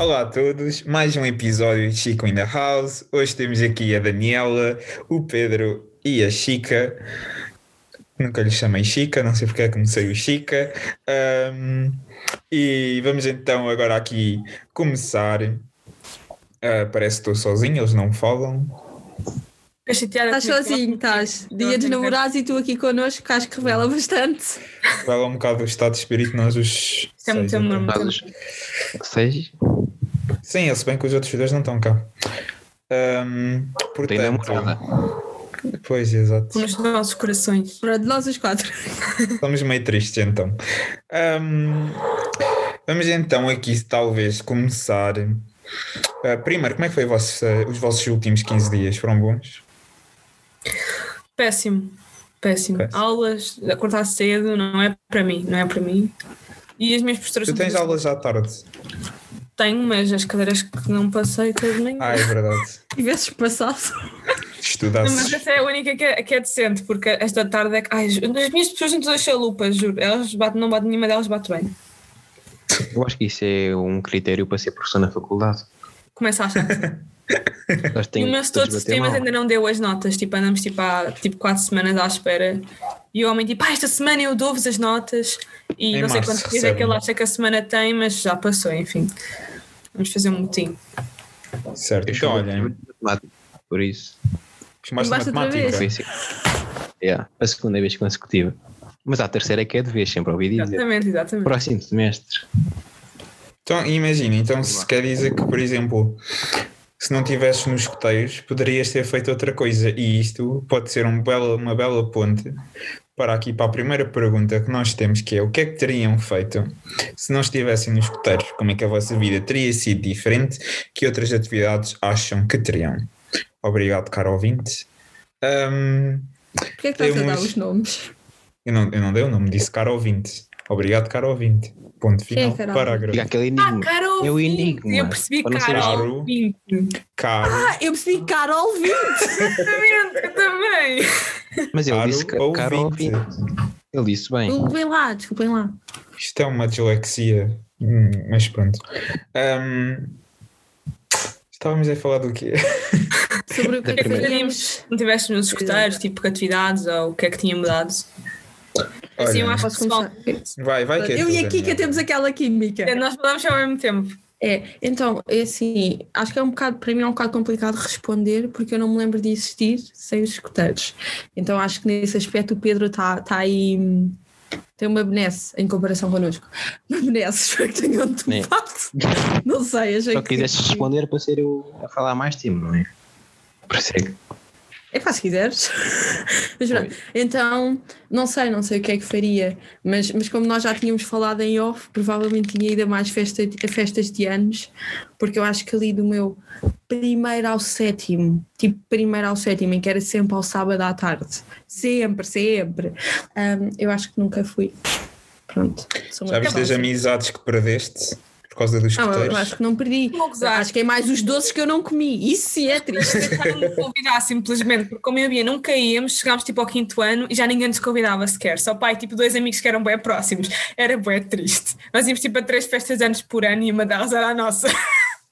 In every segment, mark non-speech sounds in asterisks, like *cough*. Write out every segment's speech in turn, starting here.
Olá a todos, mais um episódio de Chico in the House. Hoje temos aqui a Daniela, o Pedro e a Chica. Nunca lhe chamei Chica, não sei porque é que comecei o Chica. Um, e vamos então agora aqui começar. Uh, parece que estou sozinho, eles não falam. Estás sozinho, estás. Dia dos namorados e tu aqui connosco, que acho que revela bastante. Revela um bocado o estado de espírito nós os. Isto é muito amor, muito amor. Seis? Sim, se bem que os outros dois não estão cá. Um, portanto, Tem namorada. Pois, exato. Nos nossos corações. Para de nós os quatro. Estamos meio tristes então. Um, vamos então aqui talvez começar. Uh, primeiro, como é que foi vosso, uh, os vossos últimos 15 dias? Foram bons? Péssimo. Péssimo. Péssimo. Aulas, acordar cedo, não é para mim, não é para mim. E as minhas posturas Tu tens aulas à tarde. Tenho, mas as cadeiras que não passei todas nem. Ah, é verdade. *laughs* Tivesses passado. Não, Estudasse. mas essa é a única que é, que é decente, porque esta tarde é que. Ai, as minhas pessoas são todas chalupas, juro. Elas batem, não batem, nenhuma delas bate bem. Eu acho que isso é um critério para ser professor na faculdade. Começa a achar. *laughs* Elas E o meu setor de sistemas mal. ainda não deu as notas, tipo, andamos tipo, há tipo, quatro semanas à espera. E o homem tipo, ah, esta semana eu dou-vos as notas. E Em não sei quantos dias é que ele acha que a semana tem, mas já passou, enfim. Vamos fazer um motim. Certo. Eu Então, olhem, matemática, por isso. chamaste Basta outra matemática. Foi assim. Yeah, a segunda vez consecutiva. Mas a terceira é que é de vez, sempre ouvi dizer. Exatamente, exatamente. Próximo semestre. Então, imagina, então se quer dizer que, por exemplo, se não estivesses nos escoteiros, poderias ter feito outra coisa. E isto pode ser um uma bela ponte para aqui para a primeira pergunta que nós temos, que é o que é que teriam feito se não estivessem nos escoteiros? Como é que a vossa vida teria sido diferente? Que outras atividades acham que teriam? Obrigado, caro ouvinte. Ahm, Porquê é que estás a dar Temos- os nomes? eu, não, eu não dei o nome, disse caro ouvinte. Obrigado, caro ouvinte. Ponto Quem é final, caro parágrafo. Fica aquele Ah, enigma. caro É o enigma. Eu percebi Para não caro Ah, eu percebi Carol 20. *laughs* Exatamente, eu também. Mas ele caro disse que caro ouvinte. ouvinte. Ele disse bem. Desculpem lá, desculpem lá. Isto é uma dislexia, Hum, mas pronto. Ahm, estávamos a falar do quê? Sobre o que é que faríamos. Não tiveste nos escuteiros, tipo, atividades ou o que é que tinha mudado? Assim, eu acho que começar? vai, vai que é Eu e a Kika temos aquela química. nós falamos ao mesmo tempo. É, então, é assim, acho que é um bocado, para mim é um bocado complicado responder porque eu não me lembro de existir sem os escuteiros. Então acho que nesse aspecto o Pedro está tá aí, tem uma benesse em comparação connosco. Uma benesse, *laughs* espero que tenham de É. Não sei, achei Só que. quiseste responder para ser eu a falar mais tempo, não é? Por isso é que- É pá, se quiseres. *laughs* Mas pronto, então, não sei, não sei o que é que faria, mas, mas como nós já tínhamos falado em off, provavelmente tinha ido a mais festa, a festas de anos, porque eu acho que ali do meu primeiro ao sétimo, tipo primeiro ao sétimo, em que era sempre ao sábado à tarde, sempre, sempre, hum, eu acho que nunca fui. Pronto. sou uma Já viste pessoa as assim. amizades que perdeste por causa dos Não, eu escuteiros? acho que não perdi. Acho que é mais os doces que eu não comi. Isso sim é triste. Tentaram me convidar simplesmente, porque como eu havia, nunca íamos, chegámos tipo ao quinto ano e já ninguém nos convidava sequer. Só pai, tipo dois amigos que eram bem próximos. Era bem triste. Nós íamos tipo a três festas anos por ano e uma delas era a nossa.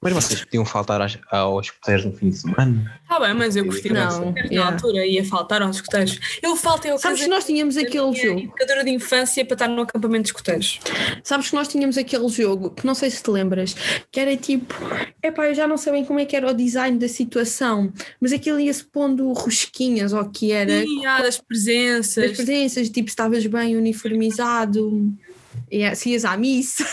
Mas vocês podiam faltar às- aos escuteiros no fim de semana? Tá bem, mas eu prefiro Não, escuteiros yeah. na altura, ia faltar aos escuteiros. Eu faltei ao Sabes que nós tínhamos aquele jogo. educadora de infância para estar no acampamento de escuteiros. Sabes que nós tínhamos aquele jogo, que não sei se te lembras, que era tipo, epá, eu já não sei bem como é que era o design da situação, mas aquilo ia-se pondo rosquinhas ou o que era, Sim, ah, das presenças. das presenças, tipo, estavas bem uniformizado, e é, se ias à missa,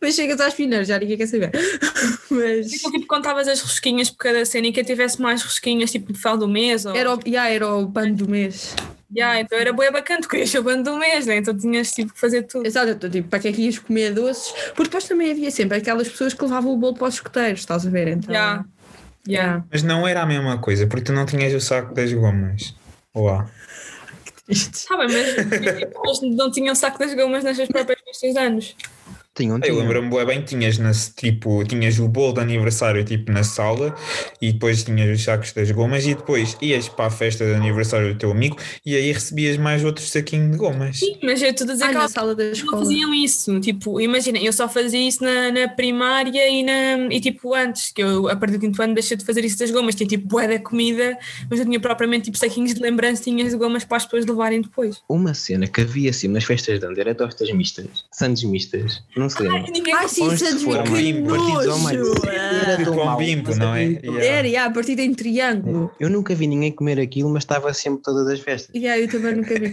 mas chegas às finais, já ninguém quer saber. *laughs* Mas Tipo, tipo, contavas as rosquinhas por cada cena e quem tivesse mais rosquinhas, tipo, no final do mês. Ou... era o, yeah, era o bando do mês. Yeah, então era boa bacana, tu querias ser o bando do mês, né? então tinhas tipo que fazer tudo. Exato, então, tipo, para que é que ias comer doces? Porque depois também havia sempre aquelas pessoas que levavam o bolo para os escoteiros, estás a ver? Então, Yeah. Yeah. yeah. Mas não era a mesma coisa, porque tu não tinhas o saco das gomas. Olá. Tá bem, mas *laughs* eles não tinham saco das gomas nas suas próprias festas de anos. Tinham, Eu lembro-me bem, tinhas, na, tipo, tinhas o bolo de aniversário tipo na sala e depois tinhas os sacos das gomas e depois ias para a festa de aniversário do teu amigo e aí recebias mais outro saquinho de gomas. Sim, mas eu estou a dizer Ai, que na sala da não escola. faziam isso. Tipo, imagina, eu só fazia isso na, na primária e, na, e tipo antes, que eu a partir do quinto ano deixei de fazer isso das gomas. Tinha tipo bué da comida, mas eu tinha propriamente tipo saquinhos de lembrancinhas de gomas para as pessoas levarem depois. Uma cena que havia assim nas festas de ano era tostas mistas, sandes mistas, não se lembra? Ai, ninguém Ai, sim, que bem partidos ao meio. nojo! Era tão com mau, bimbo, não é? Yeah. Era, yeah, partida em triângulo. Eu nunca vi ninguém comer aquilo, mas estava sempre todas as festas. Yeah, eu também nunca vi.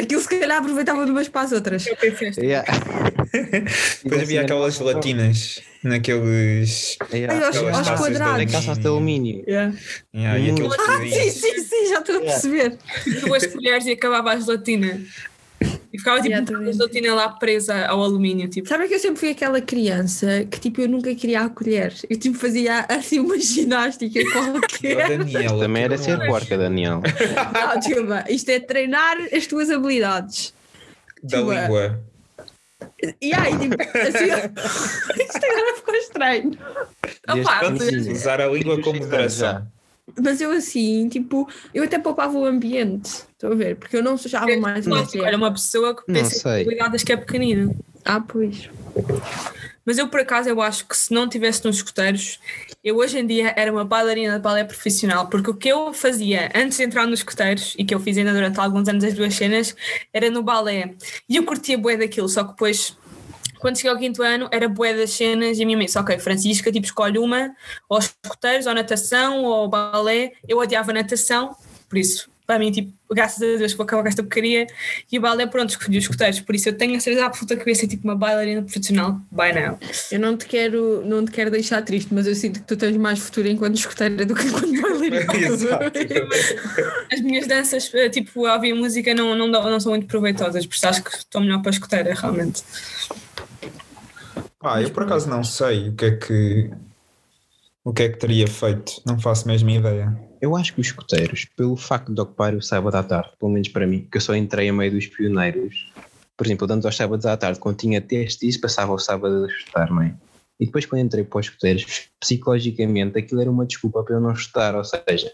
Aquilo se calhar aproveitava de umas para as outras. Eu tenho festa. Yeah. *laughs* Depois havia aquelas gelatinas naqueles. Yeah. Ai, aos- de quadrados. Na caça de alumínio. Yeah. Yeah, e aqueles Ah, sim, sim, sim, já estou a perceber. Duas colheres e acabava a gelatina. E ficava tipo Yeah, um bocado também. a gelatina lá presa ao alumínio. Tipo. Sabe que eu sempre fui aquela criança que tipo eu nunca queria a colher. Eu tipo fazia assim uma *laughs* ginástica qualquer. Daniela, Também era ser porca, Daniel. *laughs* Não, desculpa. Isto é treinar as tuas habilidades. Da Tipo, língua. E aí, tipo, assim, *laughs* isto agora ficou estranho. Opa. Usar a língua com moderação. Mas eu assim, tipo, eu até poupava o ambiente. Estou a ver? Porque eu não sujava mais uma olha, uma pessoa que pensa em habilidades que é pequenina. Ah, pois. Mas eu, por acaso, eu acho que se não tivesse nos escuteiros, eu hoje em dia era uma bailarina de balé profissional, porque o que eu fazia antes de entrar nos escuteiros, e que eu fiz ainda durante alguns anos as duas cenas, era no balé. E eu curtia bué daquilo, só que depois, quando cheguei ao quinto ano, era bué das cenas, e a minha mãe disse, ok, Francisca, tipo, escolhe uma, ou escuteiros, ou natação, ou balé. Eu odiava natação, por isso, para mim, tipo, graças a Deus vou acabar com esta porcaria, e o balé, pronto, escolhi os escuteiros, por isso eu tenho a certeza absoluta que eu ia ser tipo uma bailarina profissional by now. Eu não te quero, não te quero deixar triste, mas eu sinto que tu tens mais futuro enquanto escuteira do que enquanto bailarina. *laughs* Exato. As minhas danças, eh, tipo, a ouvir música não, não, não são muito proveitosas, por isso acho que estou melhor para a escuteira, realmente. Ah, eu por acaso não sei o que é que. O que é que teria feito? Não faço mesmo ideia. Eu acho que os escuteiros, pelo facto de ocupar o sábado à tarde, pelo menos para mim, que eu só entrei a meio dos pioneiros, por exemplo, dando aos sábados à tarde, quando tinha teste isso, passava o sábado a estudar, não é? E depois, quando entrei para os escuteiros, psicologicamente, aquilo era uma desculpa para eu não estudar, ou seja,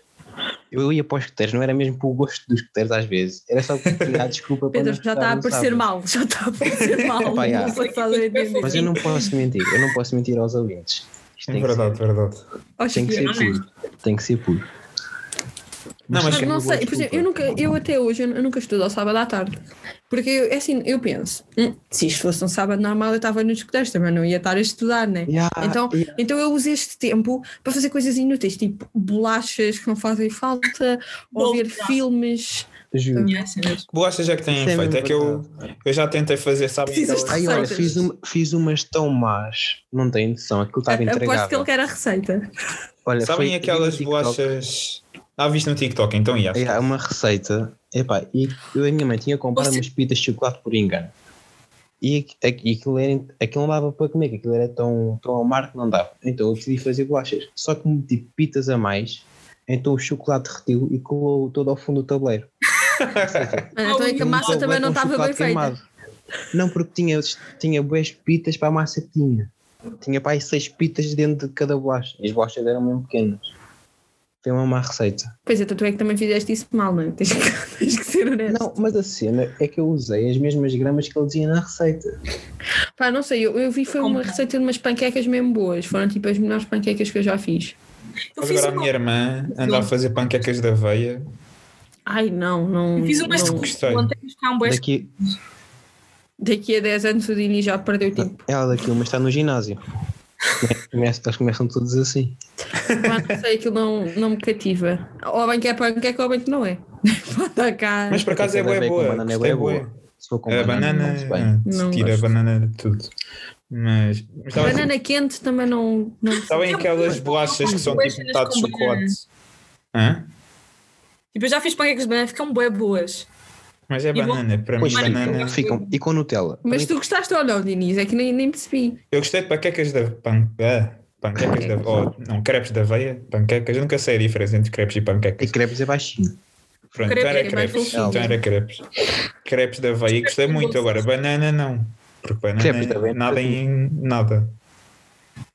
eu ia para os escuteiros, não era mesmo por gosto dos escuteiros às vezes, era só porque tinha a desculpa para Pedro, já está a no parecer mal, já está a parecer *laughs* mal. Pá, já. não sei se estás a entender. Mas eu não posso mentir, eu não posso mentir aos ouvintes. Isto É tem, que verdade, ser, verdade. Tem que é. ser puro. Tem que ser puro. Não, mas não sei, por exemplo, eu, nunca, eu até hoje eu nunca estudo ao sábado à tarde. Porque eu, é assim, eu penso, "Hum, se isto fosse um sábado normal, eu estava nos escuteiros também, não ia estar a estudar, né? Yeah, Então, yeah. então eu uso este tempo para fazer coisas inúteis, tipo bolachas que não fazem falta, ou ver filmes. Juro. Yeah, cenas. Bolachas é que têm é feito. É que eu, eu já tentei fazer, aquelas- Ai, olha, fiz, um, fiz umas tão más, não tem noção, aquilo estava Aposto que ele entregável. quer a receita. Olha, Sabem foi- aquelas bolachas. Ah, viste no TikTok, então ia. É, há uma receita, epá, e eu e a minha mãe tinha comprado Você- umas pitas de chocolate por engano. E, e aquilo, era, aquilo não dava para comer, que aquilo era tão, tão amargo que não dava. Então eu decidi fazer bolachas. Só que meti pitas a mais, então o chocolate derretiu e colou todo ao fundo do tabuleiro. Olha, *laughs* então é que a Um massa tabuleiro também não estava bem chocolate feita. queimado. Não, porque tinha, tinha boas pitas para a massa que tinha. Tinha para aí seis pitas dentro de cada bolacha. E as bolachas eram mesmo pequenas. Foi uma má receita. Pois é, então tu é que também fizeste isso mal, não é? Tens que, *laughs* tens que ser honesto. Não, mas a cena é que eu usei as mesmas gramas que ele dizia na receita. Pá, não sei, eu, eu vi foi uma receita de umas panquecas mesmo boas. Foram tipo as melhores panquecas que eu já fiz. Eu Mas fiz, agora a uma, minha irmã anda a fazer panquecas de aveia. Ai, não, não. eu fiz umas não. de gostei. ontem, mas. Daqui, Daqui a 10 anos o Dini já perdeu tempo. ela daqui uma está no ginásio. Começa- Eles começam todos assim. Pá, não sei, aquilo não, não me cativa. Ou bem que é panqueca ou bem que não é. *laughs* Pode cá. Mas por acaso é boa, com boa. banana é boa. Se for com A banana, banana, bem. ah, se Não tira a banana de tudo. Mas mas estava assim, Banana quente também não. não sabem aquelas bolachas que são tipo metade de banana. chocolate? Hã? Tipo, eu já fiz panquecas de banana, ficam bué boas. Mas é E bom- banana, para mim Pois ficam, banana. ficam. E com Nutella. Mas tu gostaste ou não, Diniz? É que nem, nem percebi. Eu gostei de panquecas da pan... ah, panquecas da oh, não, crepes da aveia, panquecas, eu nunca sei a diferença entre crepes e E panquecas. crepes é baixinho. Pronto, crepe então era é crepes, fofinho. então era crepes. Crepes da aveia, gostei muito agora, banana não. Porque banana Crepes é nada em nada.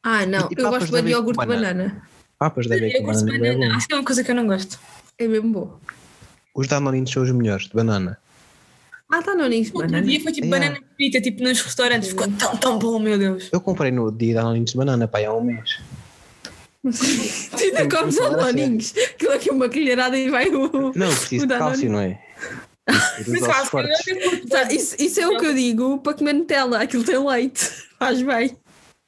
Ah, não, E eu gosto bem de iogurte de banana. banana. Papas da gosto de banana é. Acho que é uma coisa que eu não gosto. É mesmo bom. Os Danoninos são os melhores, de banana. Ah, tá no ninho de Outro banana. dia foi tipo Yeah. banana frita, tipo nos restaurantes. Ficou tão, tão bom, meu Deus. Eu comprei no dia Danoninos de banana, pá, há um mês. Tu ainda comes danoninhos. Aquilo aqui é uma colherada e vai o. Não, preciso o de cálcio, não é? Tá, isso, isso é o que eu digo para comer Nutella. Aquilo tem leite. *laughs* Faz bem.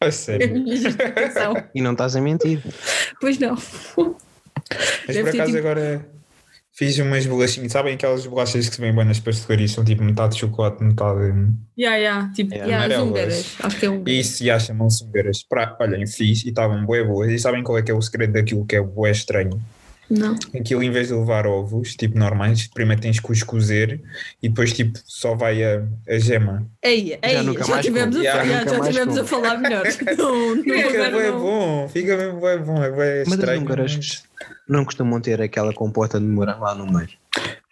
A É sério. justificação. E não estás a mentir. Pois não. Mas Deve por acaso tipo- agora fiz umas bolachinhas. Sabem aquelas bolachas que se vêm bem nas pastelarias? São tipo metade de chocolate, metade. Yeah, yeah, tipo, É. E as amarelas. húngaras. Acho que é um. Isso já chamam-se húngaras. Pra- Olhem, fiz e estavam bué boas. E sabem qual é que é o segredo daquilo que é bué estranho? Não. Aquilo em vez de levar ovos, tipo normais, primeiro tens que os cozer e depois tipo só vai a, a gema. Ei, ei, já, nunca mais tivemos, a. Já já, já tivemos a falar melhor. *laughs* Não, não, Fica não. bom, fica mesmo bué bom, é bué Mas as estranho. húngaras mas- não costumam ter aquela compota de morango lá no meio.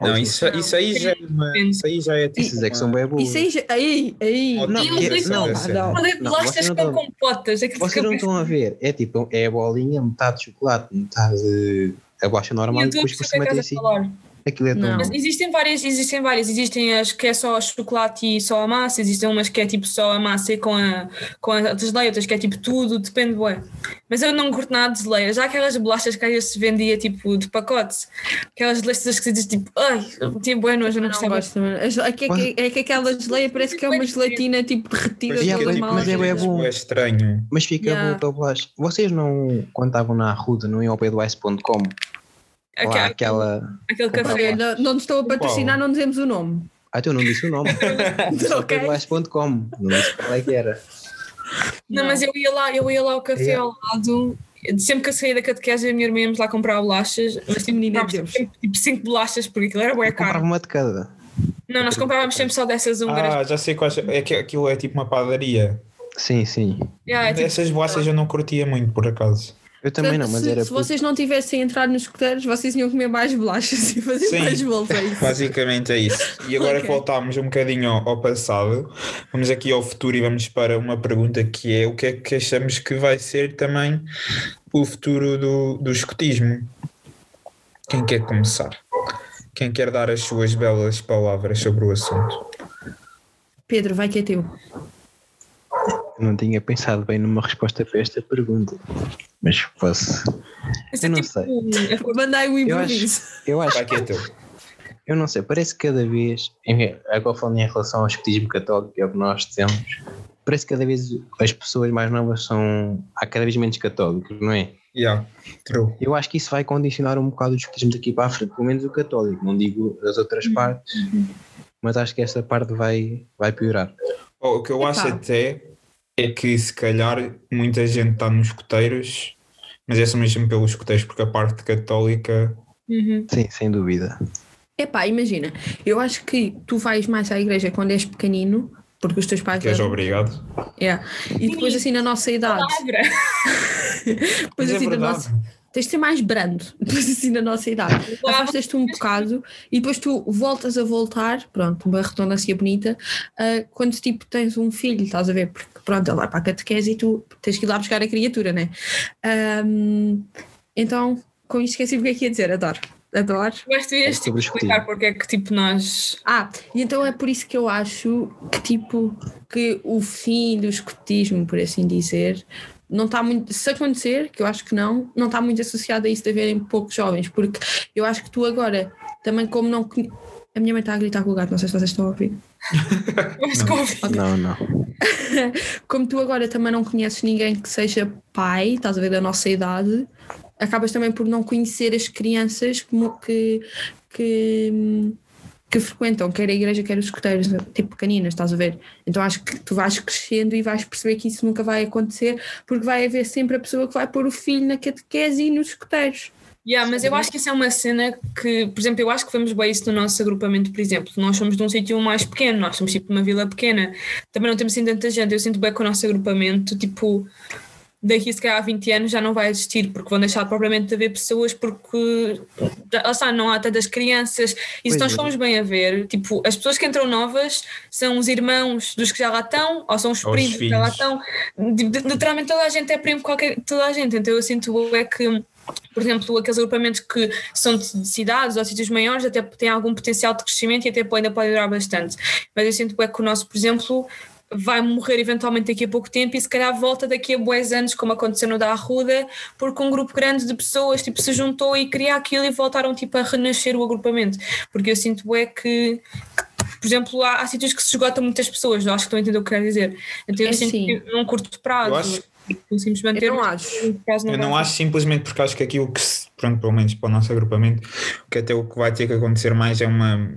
Não, isso, isso aí já é uma, isso aí já é tipo Esses é que são bem boas. Isso aí, já- aí, aí. Não, Não, Não, que- não, é- não. Não, bolachas vocês não com estão- compotas. aquilo Vocês fica não estão a ver, é tipo, é a bolinha, metade de chocolate, metade a bolacha normal e depois por perceber o cima que tem estás assim. Aquilo é tão Não. bom. Mas existem várias, existem várias. Existem as que é só chocolate e só a massa, existem umas que é tipo só a massa e com a, com a desleia, outras que é tipo tudo, depende, bué. Mas eu não curto nada de desleia. Já aquelas bolachas que às vezes se vendia tipo de pacotes, aquelas bolachas que se diz tipo, ai, tinha bué nojo, eu não Não gostava. gosto. É, é que, é, que, é que aquela geleia parece que é uma gelatina tipo derretida Pois Yeah, toda mas- mas é bué bom. É estranho. Mas fica Yeah. bom para bolacha. Vocês não, quando estavam na Arruda, não iam ao pé do ice.com? Lá, Aquela, aquela. aquele café. Não, não a patrocinar, Qual? não dizemos o nome. Ah, tu não disse o nome. Disse ao pé Ok. do ice.com. Não disse qual é que era. Não, mas eu ia lá, eu ia lá ao café Yeah. ao lado. Sempre que eu saía da catequese, a minha irmã íamos lá comprar bolachas. Mas tipo, Menina tipo 5 bolachas, porque aquilo era bué Eu comprava caro. uma de cada. Não, nós comprávamos sempre só dessas húngaras. Ah, já sei quais. É que aquilo é tipo uma padaria. Sim, sim. Yeah, é tipo- Essas bolachas eu não curtia muito, por acaso. Eu também não, mas se, era. se vocês não tivessem entrado nos escuteiros, vocês iam comer mais bolachas e fazer Sim. mais bolos. É. Basicamente é isso. E agora que Ok. voltámos um bocadinho ao, ao passado, vamos aqui ao futuro e vamos para uma pergunta que é o que é que achamos que vai ser também o futuro do, do escotismo? Quem quer começar? Quem quer dar as suas belas palavras sobre o assunto? Pedro, vai que é teu. Não tinha pensado bem numa resposta para esta pergunta. Mas posso. Isso é Eu não tipo- é Mandai o Eu acho, eu acho que é teu. Eu não sei, parece que cada vez, agora falando em relação ao escotismo católico, que é o que nós temos, parece que cada vez as pessoas mais novas são, há cada vez menos católicos, não é? Yeah, true. Eu acho que isso vai condicionar um bocado o escotismo daqui para a frente, pelo menos o católico, não digo as outras partes, mas acho que essa parte vai, vai piorar. Oh, o que eu acho até é que se calhar muita gente está nos escoteiros, mas é só mesmo pelos escoteiros, porque a parte católica Uhum. Sim, sem dúvida. Epá, imagina, eu acho que tu vais mais à igreja quando és pequenino, porque os teus pais. que és levam. obrigado. Yeah. E depois assim na nossa idade. Palavra. *laughs* Depois Mas é assim na verdade. nossa. Tens de ser mais brando, *laughs* depois assim na nossa idade. Afastas-te um bocado e depois tu voltas a voltar, pronto, uma redundância bonita, ah, quando tipo tens um filho, estás a ver? Porque pronto, ele vai para a catequese e tu tens que ir lá buscar a criatura, né? Ahm, então, com isto esqueci o que é que ia dizer, adoro. Adoro. Que tu ias É tipo, explicar porque é que tipo nós. Ah, e então é por isso que eu acho que tipo que o fim do escotismo, por assim dizer, não está muito, se acontecer, que eu acho que não, não está muito associado a isso de haverem poucos jovens, porque eu acho que tu agora, também como não conhe- a minha mãe está a gritar com o gato, não sei se vocês estão a ouvir. *laughs* Ouvi. Não, não. *laughs* Como tu agora também não conheces ninguém que seja pai, estás a ver, da nossa idade, acabas também por não conhecer as crianças que, mo- que, que, que frequentam, quer a igreja, quer os escuteiros, tipo pequeninas, estás a ver? Então acho que tu vais crescendo e vais perceber que isso nunca vai acontecer, porque vai haver sempre a pessoa que vai pôr o filho na catequese e nos escuteiros. Yeah, mas eu acho que isso é uma cena que, por exemplo, eu acho que vemos bem isso no nosso agrupamento, por exemplo. Nós somos de um sítio mais pequeno, nós somos tipo uma vila pequena, também não temos assim tanta gente. Eu sinto bem com o nosso agrupamento, tipo, daqui se calhar a 20 anos já não vai existir, porque vão deixar propriamente de haver pessoas, porque lá está, não há tantas crianças. E Pois se nós é. formos bem a ver, tipo, as pessoas que entram novas são os irmãos dos que já lá estão, ou são os Ou os primos que já lá estão. De- Literalmente toda a gente é primo, qualquer, toda a gente. Então eu sinto é que. Por exemplo, aqueles agrupamentos que são de de cidades ou sítios maiores até têm algum potencial de crescimento e até ainda pode durar bastante. Mas eu sinto é que o nosso, por exemplo, vai morrer eventualmente daqui a pouco tempo e se calhar volta daqui a boas anos, como aconteceu no da Arruda, porque um grupo grande de pessoas tipo, se juntou e criou aquilo e voltaram tipo, a renascer o agrupamento. Porque eu sinto é que, que, por exemplo, há, há sítios que se esgotam muitas pessoas, eu acho que estão a entender o que quero dizer. Então eu É sinto sim. que num curto prazo Manter. Eu não acho. longo prazo Eu não acho simplesmente porque acho que aquilo que, se, pronto, pelo menos para o nosso agrupamento, que até o que vai ter que acontecer mais é uma,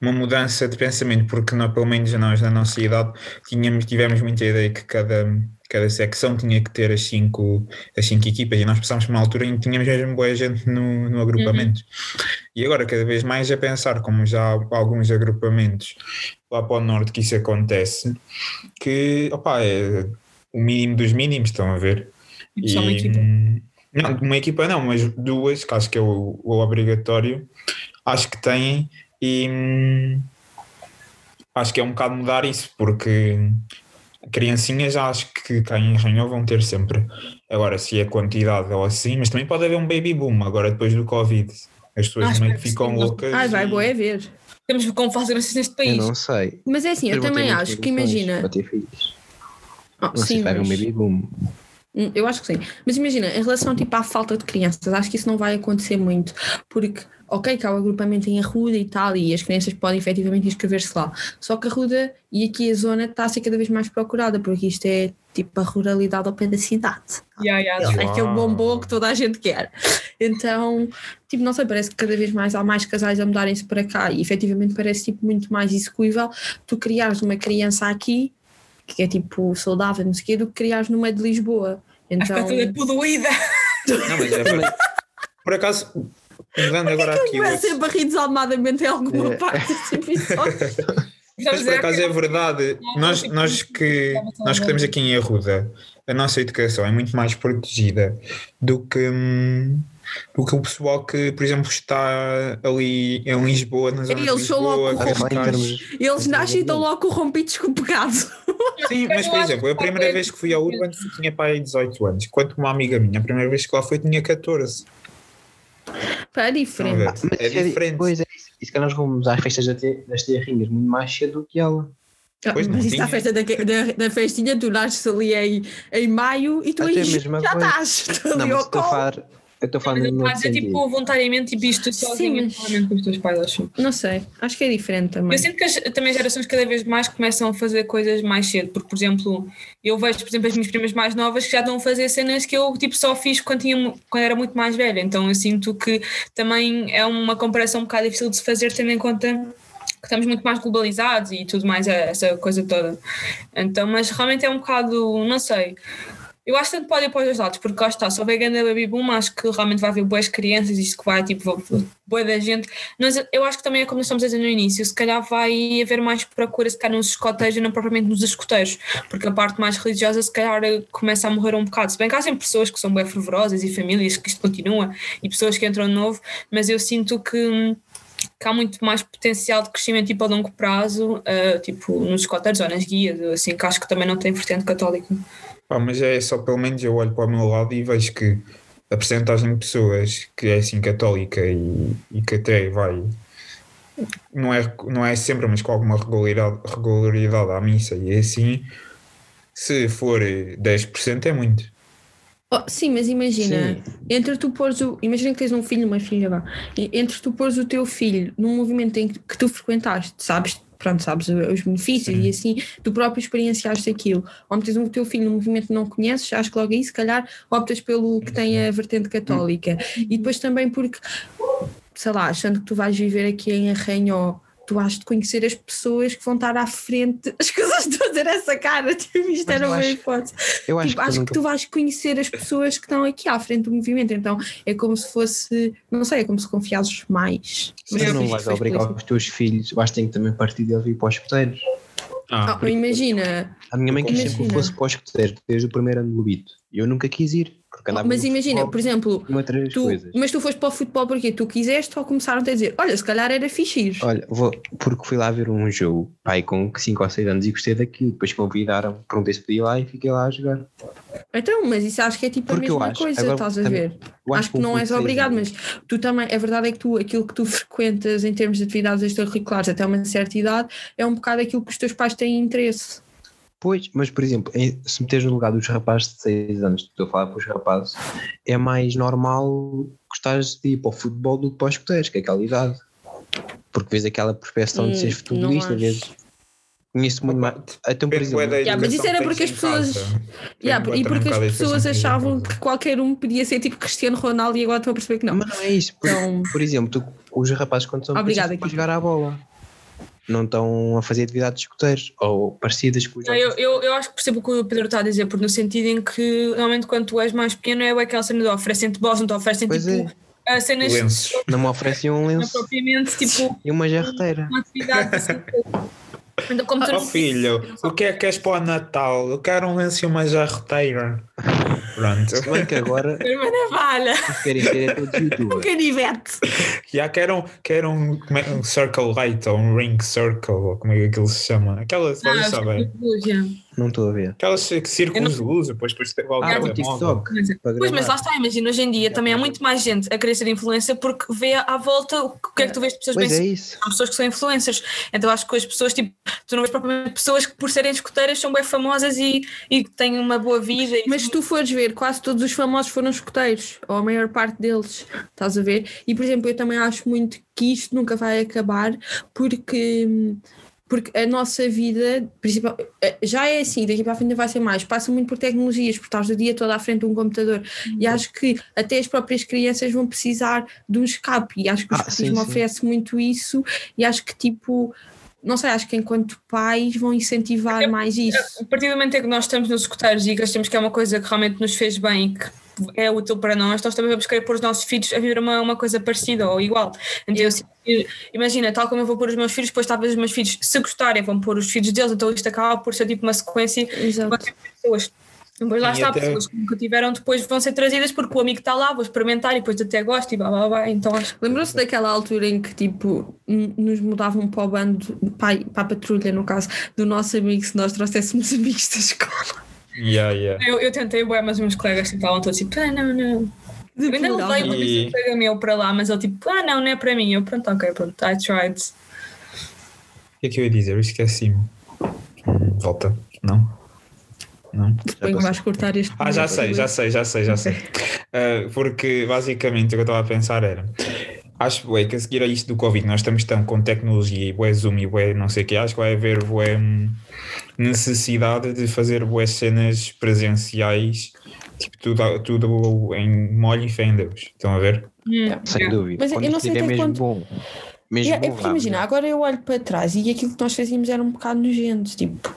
uma mudança de pensamento, porque nós, pelo menos nós, na nossa idade, tínhamos, tivemos muita ideia que cada, cada secção tinha que ter as cinco, as cinco equipas, e nós passámos por uma altura em que tínhamos mesmo boa gente no, no agrupamento. E agora, cada vez mais, a pensar, como já há alguns agrupamentos lá para o norte que isso acontece, que, opá, é o mínimo dos mínimos, estão a ver? Só uma E, equipa. hum, Não, uma equipa não, mas duas, que acho que é o, o obrigatório, acho que têm e hum, acho que é um bocado mudar isso, porque criancinhas acho que cá em vão ter sempre. Agora, se é quantidade ou assim, mas também pode haver um baby boom agora depois do Covid. As pessoas Acho meio que ficam sim. loucas. Ai, vai, e- boa é ver. Temos como fazer assim neste Eu país. não sei. Mas é assim, eu ter também acho que imagina. Para ter filhos. Oh, Não sei sim, se vai haver um mas- baby boom. Hum, Eu acho que sim. Mas imagina, em relação tipo, à falta de crianças, acho que isso não vai acontecer muito. Porque, ok, que há o agrupamento em Arruda e tal, e as crianças podem efetivamente inscrever-se lá. Só que Arruda e aqui a zona está a ser cada vez mais procurada, porque isto é tipo a ruralidade ao pé da cidade. Yeah, yeah. É aquele bombom que toda a gente quer. Então, tipo, não sei, parece que cada vez mais há mais casais a mudarem-se para cá e efetivamente parece tipo muito mais execuível tu criares uma criança aqui que é tipo saudável, não sei o quê, do que criares no meio de Lisboa. Acho que Então, está toda poluída. Não, mas é verdade. Por acaso, mudando agora aqui. vai ser barrido desalmadamente em alguma É. parte desse episódio. *laughs* Mas por acaso é verdade, nós, tipo, nós, que, nós que estamos aqui em Arruda, a nossa educação é muito mais protegida do que, hum, do que o pessoal que, por exemplo, está ali em Lisboa, na zona Eles de são logo termos. Eles nascem e estão logo corrompidos com o pecado. *laughs* Sim, mas por exemplo, a primeira vez que fui ao Urban tinha pai 18 anos, enquanto uma amiga minha, a primeira vez que lá foi tinha 14. Pá, é diferente. Mas É di- diferente. Pois é, isso. E se calhar nós vamos às festas das terrinhas muito mais cedo do que ela. Ah, Pois mas isso tinha. à festa da, da, da festinha, tu nasces ali em, em maio e tu Até aí mesmo já estás. *laughs* Não, ali mas ao estou a falar. Eu estou a falar Mas sentido. tipo voluntariamente tipo isto sozinho, mas- provavelmente com os teus pais, acho. Não sei, acho que é diferente também. Eu sinto que as, também as gerações cada vez mais começam a fazer coisas mais cedo, porque, por exemplo, eu vejo, por exemplo, as minhas primas mais novas que já estão a fazer cenas que eu tipo, só fiz quando, tinha, quando era muito mais velha, então eu sinto que também é uma comparação um bocado difícil de se fazer, tendo em conta que estamos muito mais globalizados e tudo mais, é, essa coisa toda. Então, mas realmente é um bocado, não sei. Eu acho que pode ir para os dois lados, porque lá está, se houver grande baby boom, acho que realmente vai haver boas crianças, isto que vai, tipo, boa da gente. Mas eu acho que também é como nós estamos a dizer no início, se calhar vai haver mais procura, se calhar nos escoteiros e não propriamente nos escoteiros, porque a parte mais religiosa se calhar começa a morrer um bocado. Se bem que há sempre pessoas que são bem fervorosas e famílias que isto continua, e pessoas que entram de novo, mas eu sinto que que há muito mais potencial de crescimento tipo a longo prazo, uh, tipo nos escoteiros ou nas guias, assim que acho que também não tem vertente católica. Pá, mas é só pelo menos eu olho para o meu lado e vejo que a percentagem de pessoas que é assim católica e, e que até vai não é, não é sempre, mas com alguma regularidade, regularidade à missa e é assim, se for 10% é muito. Oh, sim, mas imagina, Sim. entre tu pôres o. Imagina que tens um filho, uma filha, vá. E Entre tu pôres o teu filho num movimento em que, que tu frequentaste, sabes? Pronto, sabes os benefícios e assim, tu próprio experienciaste aquilo. Ou metes o teu filho num movimento que não conheces, acho que logo aí, se calhar, optas pelo que tem a vertente católica. E depois também porque, sei lá, achando que tu vais viver aqui em Arranhó, tu has de conhecer as pessoas que vão estar à frente. As coisas de fazer essa cara, *laughs* tipo, isto Mas era eu uma acho- hipótese. Eu acho Tipo, que, acho nunca- que tu vais conhecer as pessoas que estão aqui à frente do movimento, então é como se fosse, não sei, é como se confiasses mais. Mas eu tu não vais obrigar os teus filhos, vais ter que também partir deles e ir para os escuteiros. Ah, Ah, imagina, A minha mãe quis sempre que fosse para os escuteiros, desde o primeiro ano do Lubito. E eu nunca quis ir. Porque andava Mas imagina, futebol por exemplo, tu, mas tu foste para o futebol porque tu quiseste ou começaram-te a dizer, olha, se calhar era fixe ir. Olha, vou, porque fui lá ver um jogo, pai, com 5 ou 6 anos e gostei daquilo. Depois convidaram, perguntei se podia ir lá e fiquei lá a jogar. Então, mas isso acho que é tipo Porque a mesma acho, coisa, agora estás a também- ver? Acho que um não és obrigado, mas tu também, a verdade é que tu, aquilo que tu frequentas em termos de atividades extracurriculares até uma certa idade, é um bocado aquilo que os teus pais têm interesse. Pois, mas por exemplo, em- se meteres no lugar dos rapazes de 6 anos, estou a falar para os rapazes, é mais normal gostares de ir para o futebol do que para os escuteiros, que é aquela idade. Porque vês aquela de Hum, seres futebolista, vês. Conheço muito mais. Então, por exemplo, Yeah, mas isso era que porque as pessoas-. Yeah, e porque as pessoas achavam que qualquer um podia ser tipo Cristiano Ronaldo e agora estão a perceber que não. mas não é isso. Por, Então- por exemplo, tu- os rapazes quando são Obrigada, pequenos, estão a Kiko. jogar à bola. Não estão a fazer atividades de escuteiros ou parecidas com os Não, eu, eu, eu acho que percebo o que o Pedro está a dizer, porque no sentido em que normalmente quando tu és mais pequeno é aquela cena de oferecem-te bolas, não te oferecem Pois tipo a cenas Lenços. Não me oferecem um não lenço propriamente tipo e uma jarreteira. uma atividade assim. *laughs* Então, como tu Oh filho, o que é que és para o Natal? Eu quero um lenço e uma jarreteira. *laughs* Pronto. Se bem que agora *laughs* uma navalha. querem ser é todos youtubers. Canivete! *laughs* Já quero, um- quero um, como é- um circle light ou um ring circle, ou como é que aquilo se chama? Aquelas, vocês sabem? Não estou a ver. Aquelas círculos de luz, depois, depois tem o Ah, o. TikTok. Pois, mas lá está, imagina, hoje em dia também há muito mais gente a querer ser influencer porque vê à volta o que é que tu vês de pessoas Pois bem é isso. são pessoas que são influencers. Então acho que as pessoas, tipo, tu não vês propriamente pessoas que por serem escuteiras são bem famosas e, e têm uma boa vida. E Mas se tu fores ver, quase todos os famosos foram escuteiros, ou a maior parte deles, estás a ver? E por exemplo, eu também acho muito que isto nunca vai acabar porque. Porque a nossa vida, principal, eh, já é assim, daqui para a frente vai ser mais, passa muito por tecnologias, por estás o dia todo à frente de um computador. E acho que até as próprias crianças vão precisar de um escape. E acho que o Ah, escapismo oferece muito isso. E acho que, tipo, não sei, acho que enquanto pais vão incentivar mais isso. a partir do momento em que nós estamos nos escuteiros e que achamos que é uma coisa que realmente nos fez bem e que é útil para nós, nós também vamos querer pôr os nossos filhos a viver uma, uma coisa parecida ou igual. Então, eu imagina, tal como eu vou pôr os meus filhos, depois talvez os meus filhos, se gostarem, vão pôr os filhos deles, então isto acaba por ser tipo uma sequência Exato. Ter pessoas. Depois lá E está, até- pessoas que nunca tiveram, depois vão ser trazidas porque o amigo está lá, vou experimentar e depois até gosto e blá blá blá. Então acho que Lembrou-se daquela altura em que tipo nos mudavam para o bando, para, a- para a patrulha, no caso, do nosso amigo, se nós trouxéssemos *laughs* amigos da escola. Yeah, yeah. eu, eu tentei, bué, mas os meus colegas tipo, estavam todos tipo, ah, não, não. De Eu ainda levei uma vez um colega meu para lá, mas ele tipo, ah, não, não é para mim. Eu, pronto, ok, pronto, I tried. O que é que eu ia dizer? Eu esqueci-me. Hum, Volta. Não? Não? Suponho que vais cortar este. Ah, já sei, já sei, já sei, *laughs* já sei. *laughs* Ah, porque basicamente o que eu estava a pensar era. Acho bué, que a seguir a isto do Covid, nós estamos tão com tecnologia e bué Zoom e bué não sei o que, acho que vai haver bué necessidade de fazer bué cenas presenciais, tipo tudo, tudo em molho e fé em Deus. Estão a ver? Hum, Sem yeah. dúvida. Mas eu Quando não isto sei estiver até mesmo quando- bom. Mesmo Yeah, é bom, porque vá, imagina, melhor. agora eu olho para trás e aquilo que nós fazíamos era um bocado nojento, tipo,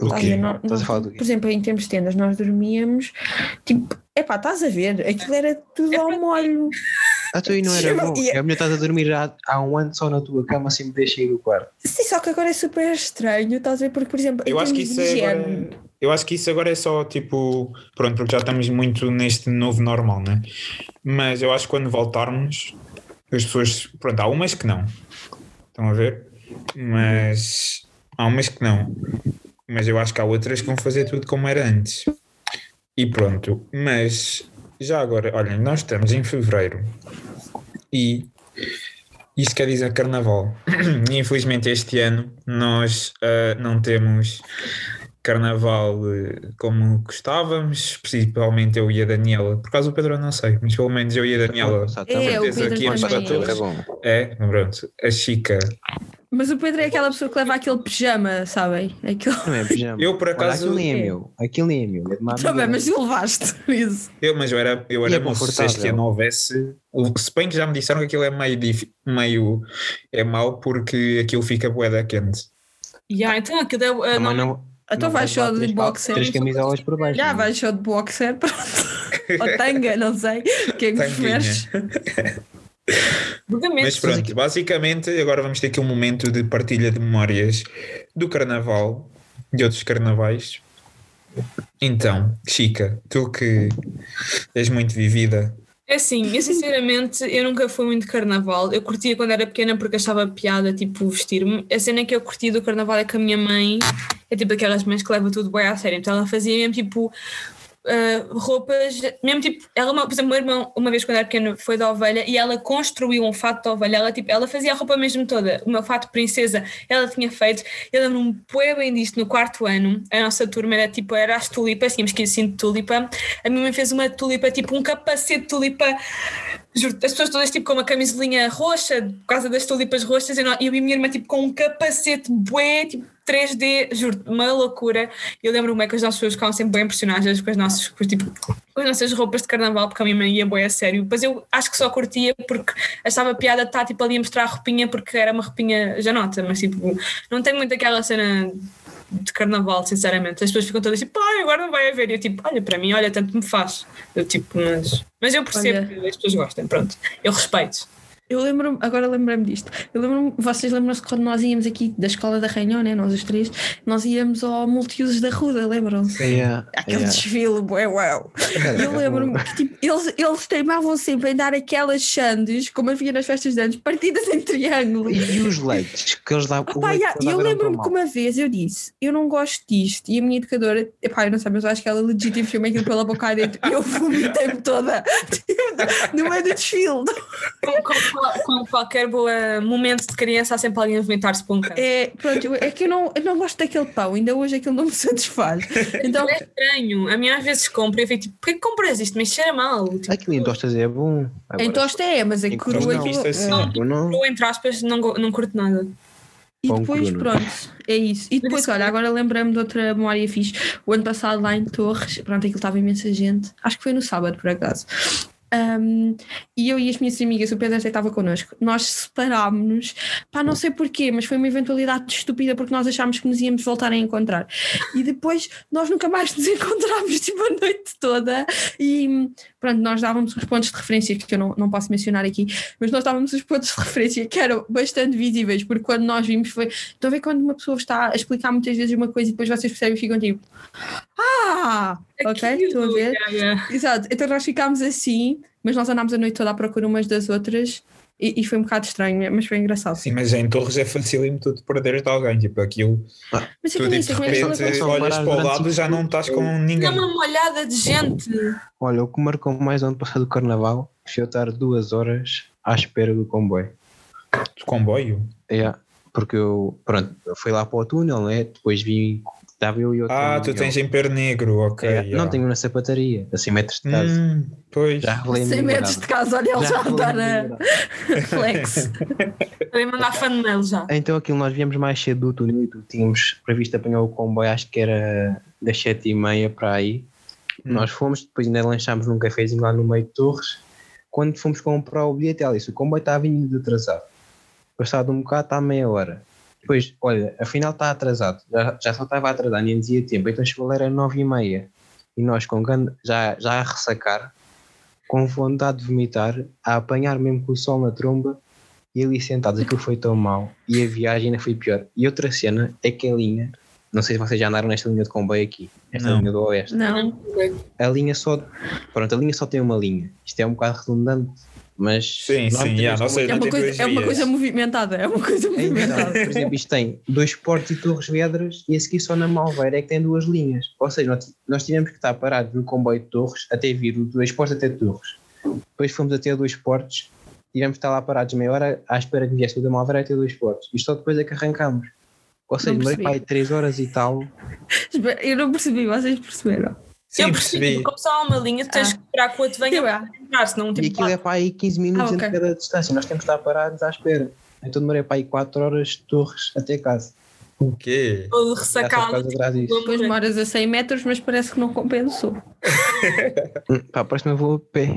O estás a quê? Estás a falar do quê? por exemplo, em termos de tendas, nós dormíamos, tipo, epá, estás a ver, aquilo era tudo ao molho. Ah, tu aí não era bom. e- É melhor estás a dormir há, há um ano só na tua cama assim me deixa ir do quarto. Sim, só que agora é super estranho, estás a ver, porque, por exemplo, em Eu acho que isso é agora, eu acho que isso agora é só tipo, pronto, porque já estamos muito neste novo normal, né? Mas eu acho que quando voltarmos, as pessoas, pronto, há umas que não. Estão a ver? Mas há umas que não. Mas eu acho que há outras que vão fazer tudo como era antes. E pronto, mas já agora, olhem, nós estamos em fevereiro e isto quer dizer carnaval. E, *clears throat* Infelizmente este ano nós ah, não temos carnaval eh, como gostávamos, principalmente eu e a Daniela. Por causa do Pedro eu não sei, mas pelo menos eu e a Daniela. É, o certeza íamos também para é. todos. É bom. É, pronto, a Chica. Mas o Pedro é aquela pessoa que leva aquele pijama, sabem? Aquele... Não é pijama. Eu, por Olha, acaso- aquilo nem é É. meu. Aquilo nem é meu. É uma Tá mas tu levaste isso. Eu, mas eu era, eu E era é moço, se este ano houvesse. o- Se bem que já me disseram que aquilo é meio, dif- meio é mau porque aquilo fica boeda quente. Yeah, então aquilo é. uh, Também não, não, Então vais só de boxer. Três camisolas por baixo. Já é? vais só de boxer, pronto. *laughs* Ou tanga, não sei. O que é que preferes? *laughs* Mas pronto, basicamente agora vamos ter aqui um momento de partilha de memórias do carnaval, de outros carnavais. Então, Chica, tu que és muito vivida, É assim, eu sinceramente eu nunca fui muito carnaval. Eu curtia quando era pequena porque achava piada tipo vestir-me. A cena que eu curti do carnaval é que a minha mãe é tipo aquelas mães que leva tudo bem a sério. Então ela fazia mesmo tipo uh, roupas, mesmo tipo, ela, por exemplo, o meu irmão, uma vez quando era pequeno, foi da ovelha e ela construiu um fato de ovelha. Ela, tipo, ela fazia a roupa mesmo toda. O meu fato de princesa ela tinha feito. Eu lembro-me bem bem disto no quarto ano. A nossa turma era tipo, era as tulipas, tínhamos que ir assim de tulipa. A minha mãe fez uma tulipa, tipo, um capacete de tulipa. Juro, as pessoas todas tipo com uma camisolinha roxa por causa das tulipas roxas e eu, e a minha irmã tipo com um capacete bué, tipo 3D, juro, uma loucura. Eu lembro-me é que as nossas pessoas ficavam sempre bem impressionadas com as nossas, com, tipo, com as nossas roupas de carnaval, porque a minha mãe ia bué a sério. Mas eu acho que só curtia porque achava piada estar tipo, ali a mostrar a roupinha porque era uma roupinha janota, mas tipo, não tem muito aquela cena de carnaval, sinceramente. As pessoas ficam todas tipo, pai, agora não vai haver. E eu tipo, olha, para mim, olha, tanto me faz. Eu tipo, mas, mas eu percebo Olha. que as pessoas gostem, pronto. Eu respeito. Eu lembro-me, agora lembrei-me disto. Eu lembro-me, vocês lembram-se quando nós íamos aqui da escola da Rainha, né? Nós os três, nós íamos ao multiusos da Ruda, lembram-se? Yeah, Aquele yeah. desfile, bué, uau. E eu lembro-me que tipo, eles, eles teimavam sempre em dar aquelas sandes, como havia nas festas de anos, partidas em triângulo. E, os leites que eles davam. o Opa, leite yeah, eu lembro-me que uma vez eu disse: Eu não gosto disto. E a minha educadora, epá, eu não sei, mas eu acho que ela legítimo filme aquilo pela boca dentro. Eu vomitei-me *laughs* toda no meio do desfile. Como, qualquer boa momento de criança, há sempre alguém a vomitar-se por um canto. É, pronto, é que eu não, eu não gosto daquele pão, ainda hoje aquilo não me *laughs* satisfaz. Então, É estranho. A mim às vezes compro e eu fico tipo, porquê que compras isto? Mas cheira mal. Tipo, Aquilo em tostas é bom. Agora, em tosta é, mas em crua não, isto assim. é. eu não. eu, entre aspas, não, não curto nada. E depois, não é? pronto, é isso. E depois, olha, agora lembrei-me de outra memória fixe. O ano passado, lá em Torres, pronto, aquilo estava imensa gente. Acho que foi no sábado, por acaso. Um, e eu e as minhas amigas, o Pedro até estava connosco, nós separámos-nos, pá, não sei porquê, mas foi uma eventualidade estúpida porque nós achámos que nos íamos voltar a encontrar. E depois nós nunca mais nos *laughs* encontrámos, tipo, a noite toda. E pronto, nós dávamos os pontos de referência, que eu não, não posso mencionar aqui, mas nós dávamos os pontos de referência que eram bastante visíveis, porque quando nós vimos foi. Estão a ver quando uma pessoa está a explicar muitas vezes uma coisa e depois vocês percebem e ficam tipo. Ah! Ok, Aquilo, estou a ver. yeah, yeah. Exato, então nós ficámos assim, mas nós andámos a noite toda à procura umas das outras e, e foi um bocado estranho, mas foi engraçado. Sim, mas em Torres é facílimo tu te perderes de alguém, tipo aquilo, Mas tu eu de é que repente olhas para o lado cinco já não estás com É ninguém. uma molhada de gente. Olha, o que marcou mais ano passado do carnaval foi eu estar duas horas à espera do comboio. De comboio? É, porque eu, pronto, eu fui lá para o túnel, né? Depois vi, estava eu e outro. Ah, tu tens em Perno Negro, ok. É, yeah. Não tenho na sapataria, a 100 metros de casa. Hum, pois. Já relei 100 metros de casa, olha ele já a dar a *laughs* *laughs* flex. Podem mandar fan mail já. Então aquilo nós viemos mais cedo do túnel e tu tínhamos previsto apanhar o comboio, acho que era das sete e meia para aí. Hum. Nós fomos, depois ainda lanchámos num cafezinho lá no meio de Torres. Quando fomos comprar o bilhete, ela disse, o comboio está vindo atrasado. Passado um bocado está a meia hora. Depois, olha, afinal está atrasado. Já, já só estava atrasado, nem dizia tempo. Então chegou lá, era nove e meia. E nós com grande- já, já a ressacar, com vontade de vomitar, a apanhar mesmo com o sol na tromba e ali sentados, aquilo foi tão mau e a viagem ainda foi pior. E outra cena é que a linha, não sei se vocês já andaram nesta linha de comboio aqui, esta Não. linha do Oeste, Não, a linha só, pronto, a linha só tem uma linha. Isto é um bocado redundante, mas Sim, sim, yeah, não sei, é não uma, coisa, é uma coisa movimentada, é uma coisa É movimentada. por exemplo, isto tem dois portos e Torres Vedras e a seguir só na Malveira é que tem duas linhas. Ou seja, nós, nós tivemos que estar parados no comboio de Torres até vir o dois portos até Torres. Depois fomos até dois portos, tivemos que estar lá parados meia hora à espera que viesse o da Malveira até dois portos. E só depois é que arrancámos. Ou seja, demorei para aí três horas e tal. *laughs* Eu não percebi, vocês perceberam? Sim, eu percebi, percebi. como só há uma linha, tu tens Ah. que esperar que o outro venha ah. para entrar, senão E tipo, aquilo é para aí 15 minutos Ah, entre ok. cada distância. Nós temos que estar parados à espera. Então demorei para aí 4 horas de Torres até casa. O quê? todo ressacado. Depois moras a 100 metros, mas parece que não compensou. Para a próxima vou a pé.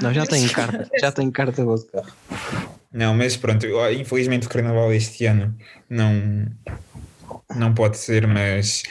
Não, já tenho *laughs* carta. Já tenho carta de carro. Não, mas pronto, ó, infelizmente o carnaval este ano não, não pode ser, mas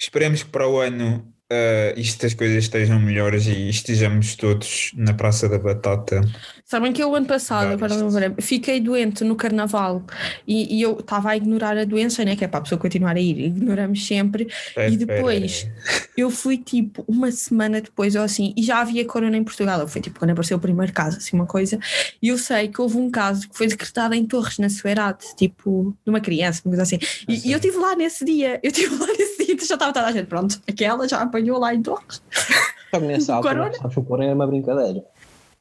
esperemos que para o ano uh, isto as coisas estejam melhores e estejamos todos na Praça da Batata. Sabem que eu, ano passado, Vários. agora não me lembro, fiquei doente no carnaval e, e eu estava a ignorar a doença, né? Que é para a pessoa continuar a ir, ignoramos sempre. Espera, E depois *laughs* eu fui tipo uma semana depois ou assim, e já havia corona em Portugal. Eu fui tipo quando apareceu o primeiro caso, assim, uma coisa. E eu sei que houve um caso que foi decretado em Torres, na Suerate, tipo, de uma criança, uma coisa assim. E, e eu estive lá nesse dia, eu estive lá nesse dia, então já estava toda a gente, pronto, aquela já apanhou lá em Torres. Que nessa *laughs* altura, corona? sabes que o corona era uma brincadeira.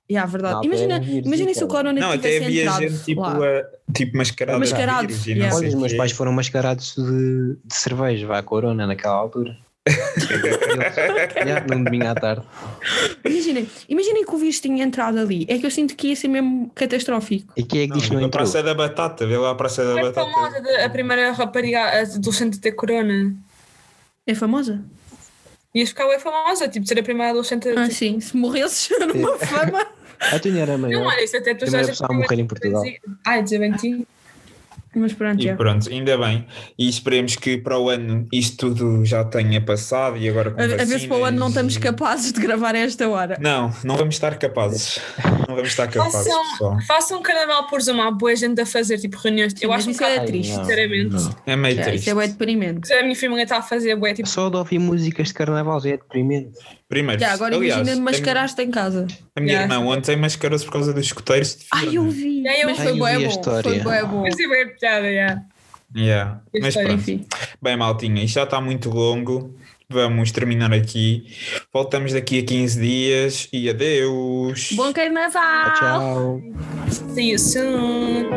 E é verdade. Na altura Imagina, imagina se o corona Não, até havia entrado gente tipo, a, tipo mascarada. de Mascarado, vírus não yeah. Olha, os meus pais foram mascarados de, de cerveja, vá, corona naquela altura. *laughs* Já, num domingo à tarde. Imaginem, imaginem que o vírus tinha entrado ali. É que eu sinto que ia ser mesmo catastrófico. E quem é que diz que Não, não a entrou? Praça da Batata, vê lá a Praça da Foi Batata. famosa de- a primeira rapariga adolescente a ter corona. É famosa? Ias ficar bem famosa, tipo, ser a primeira adolescente Ah, ter sim. Se morresses *laughs* numa fama. A tua era Não, maior. olha, isso até tu Primeira já pessoa a morrer em Portugal. Ai, dizer bem. Mas pronto, E já. pronto, ainda bem. E esperemos que para o ano isto tudo já tenha passado e agora com A, a ver se para o ano não estamos vacinas- capazes de gravar a esta hora. Não, não vamos estar capazes. Não vamos estar capazes, Façam, pessoal. façam um carnaval por Zoom, há boa gente a fazer tipo reuniões. Eu acho um isso é bocado triste. sinceramente. não. É meio Já, triste. isso é deprimente. A minha família está a fazer bué, tipo, Só de ouvir músicas de carnaval já é deprimente. Primeiro, Já, agora aliás, imagina tenho- mascaraste em casa. A minha Yeah. irmã ontem mascarou-se por causa dos escuteiros de Ai, eu vi. Eu Mas foi bom. Foi bué bom. mas é piada. Yeah. Mas História, pronto, Enfim. bem maltinha, isto já está muito longo. Vamos terminar aqui. Voltamos daqui a 15 dias e adeus. Bom carnaval! Tchau. See you soon.